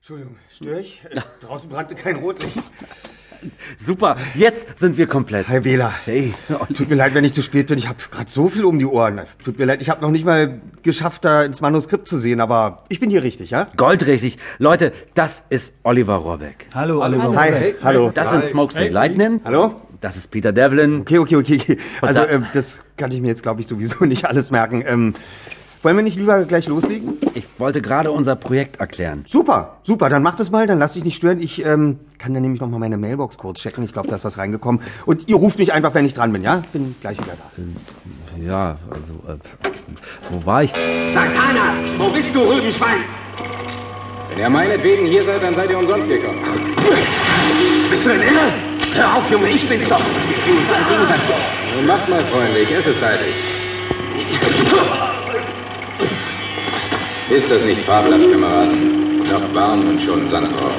Entschuldigung, störe ich? Äh, draußen brannte kein Rotlicht. Super, jetzt sind wir komplett. Herr Wähler, Hey, tut mir leid, wenn ich zu spät bin. Ich habe gerade so viel um die Ohren. Tut mir leid, ich habe noch nicht mal geschafft, da ins Manuskript zu sehen, aber ich bin hier richtig, ja? goldrichtig. Leute, das ist Oliver Rohrbeck. Hallo, Oliver. Hi, hey, hallo. Das sind Smokestack Lightning. Hallo? Das ist Peter Devlin. Okay, okay, okay. okay. Also, da- ähm, das kann ich mir jetzt, glaube ich, sowieso nicht alles merken. Ähm, wollen wir nicht lieber gleich loslegen? Ich wollte gerade unser Projekt erklären. Super, super, dann mach das mal, dann lass dich nicht stören. Ich ähm, kann dann nämlich noch mal meine Mailbox kurz checken. Ich glaube, da ist was reingekommen. Und ihr ruft mich einfach, wenn ich dran bin, ja? Bin gleich wieder da. Ja, also, äh, wo war ich? Sagt einer, wo bist du, Rübenschwein? Wenn ihr meinetwegen hier seid, dann seid ihr umsonst gekommen. Bist du denn irre? Hör auf, Junge, ich bin's doch. Wir spielen uns alle gegenseitig. Nun macht mal, Freunde, ich esse zeitig. Ist das nicht fabelhaft, Kameraden? Noch warm und schon Sand drauf.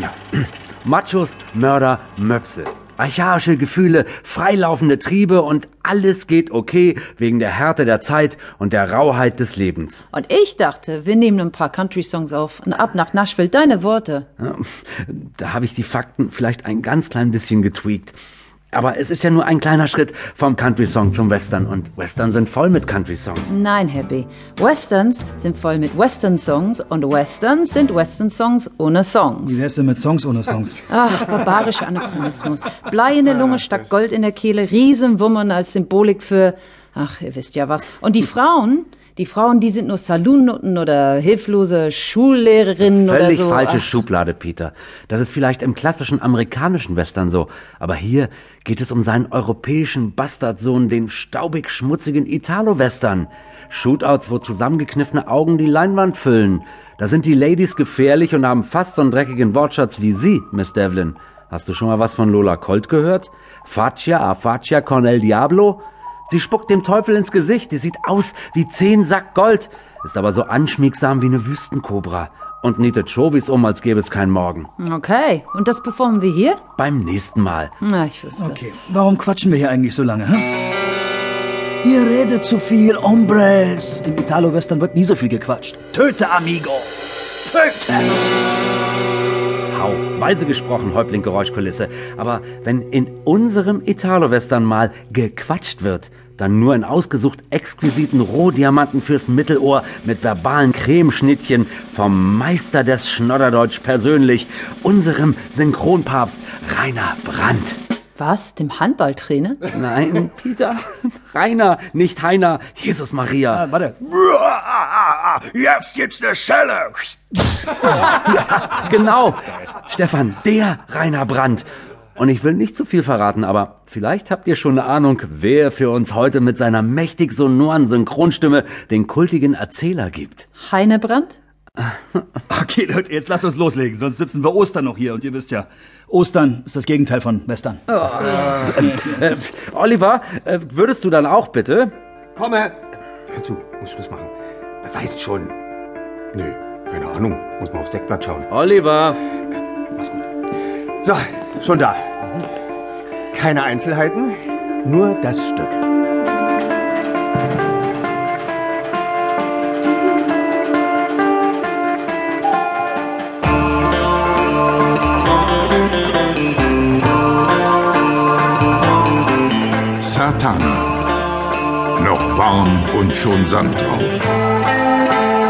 Machos, Mörder, Möpse. Archaische Gefühle, freilaufende Triebe und alles geht okay wegen der Härte der Zeit und der Rauheit des Lebens. Und ich dachte, wir nehmen ein paar Country-Songs auf und ab nach Nashville. Deine Worte. Da habe ich die Fakten vielleicht ein ganz klein bisschen getweakt. Aber es ist ja nur ein kleiner Schritt vom Country-Song zum Western und Western sind voll mit Country-Songs. Nein, Happy. Westerns sind voll mit Western-Songs und Westerns sind Western-Songs ohne Wie Songs. wär's denn mit Songs ohne Songs? Ach, barbarischer Anachronismus. Blei in der Lunge statt Gold in der Kehle, Riesenwummern als Symbolik für, ach, ihr wisst ja was. Und die Frauen, die Frauen, die sind nur Saloonnutten oder hilflose Schullehrerinnen oder Völlig so. falsche Ach, Schublade, Peter. Das ist vielleicht im klassischen amerikanischen Western so, aber hier geht es um seinen europäischen Bastardsohn, den staubig schmutzigen Italo-Western. Shootouts, wo zusammengekniffene Augen die Leinwand füllen. Da sind die Ladies gefährlich und haben fast so einen dreckigen Wortschatz wie Sie, Miss Devlin. Hast du schon mal was von Lola Colt gehört? Faccia, a Faccia con el Diablo? Sie spuckt dem Teufel ins Gesicht. Die sieht aus wie zehn Sack Gold, ist aber so anschmiegsam wie eine Wüstenkobra und nietet Chobis um, als gäbe es keinen Morgen. Okay, und das performen wir hier? Beim nächsten Mal. Na, ich wüsste Okay, es. warum quatschen wir hier eigentlich so lange, hä? Ihr redet zu viel, Hombres. Im Italo-Western wird nie so viel gequatscht. Töte, Amigo! Töte! Weise gesprochen, Häuptling Geräuschkulisse. Aber wenn in unserem Italo-Western mal gequatscht wird, dann nur in ausgesucht exquisiten Rohdiamanten fürs Mittelohr mit verbalen Cremeschnittchen vom Meister des Schnodderdeutsch persönlich, unserem Synchronpapst Rainer Brandt. Was? Dem Handballtrainer? Nein, Peter. Rainer, nicht Heiner. Jesus Maria. Ah, warte. Jetzt gibt's eine Schelle. Genau. Stefan, der Rainer Brandt. Und ich will nicht zu viel verraten, aber vielleicht habt ihr schon eine Ahnung, wer für uns heute mit seiner mächtig sonoren Synchronstimme den kultigen Erzähler gibt. Heinebrand? Okay, Leute, jetzt lasst uns loslegen, sonst sitzen wir Ostern noch hier. Und ihr wisst ja, Ostern ist das Gegenteil von Western. Äh, Oliver, äh, würdest du dann auch bitte? Komme! Hör zu, muss Schluss machen. Wer weiß schon. Nö, keine Ahnung. Muss mal aufs Deckblatt schauen. Oliver. Mach's gut. So, schon da. Keine Einzelheiten, nur das Stück. Warm und schon Sand drauf.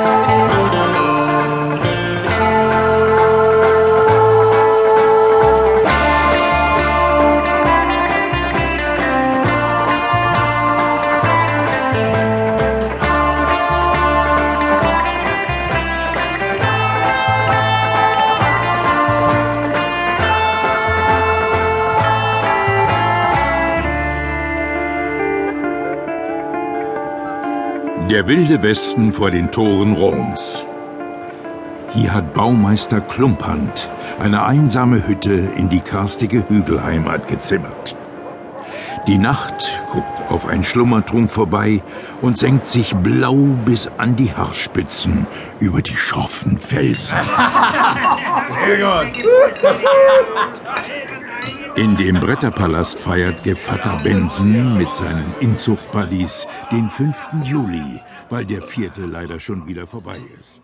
Der wilde Westen vor den Toren Roms. Hier hat Baumeister Klumphand eine einsame Hütte in die karstige Hügelheimat gezimmert. Die Nacht guckt auf ein Schlummertrunk vorbei und senkt sich blau bis an die Haarspitzen über die schroffen Felsen. In dem Bretterpalast feiert Gevatter Benson mit seinen Inzuchtbuddies den 5. Juli, weil der vierte leider schon wieder vorbei ist.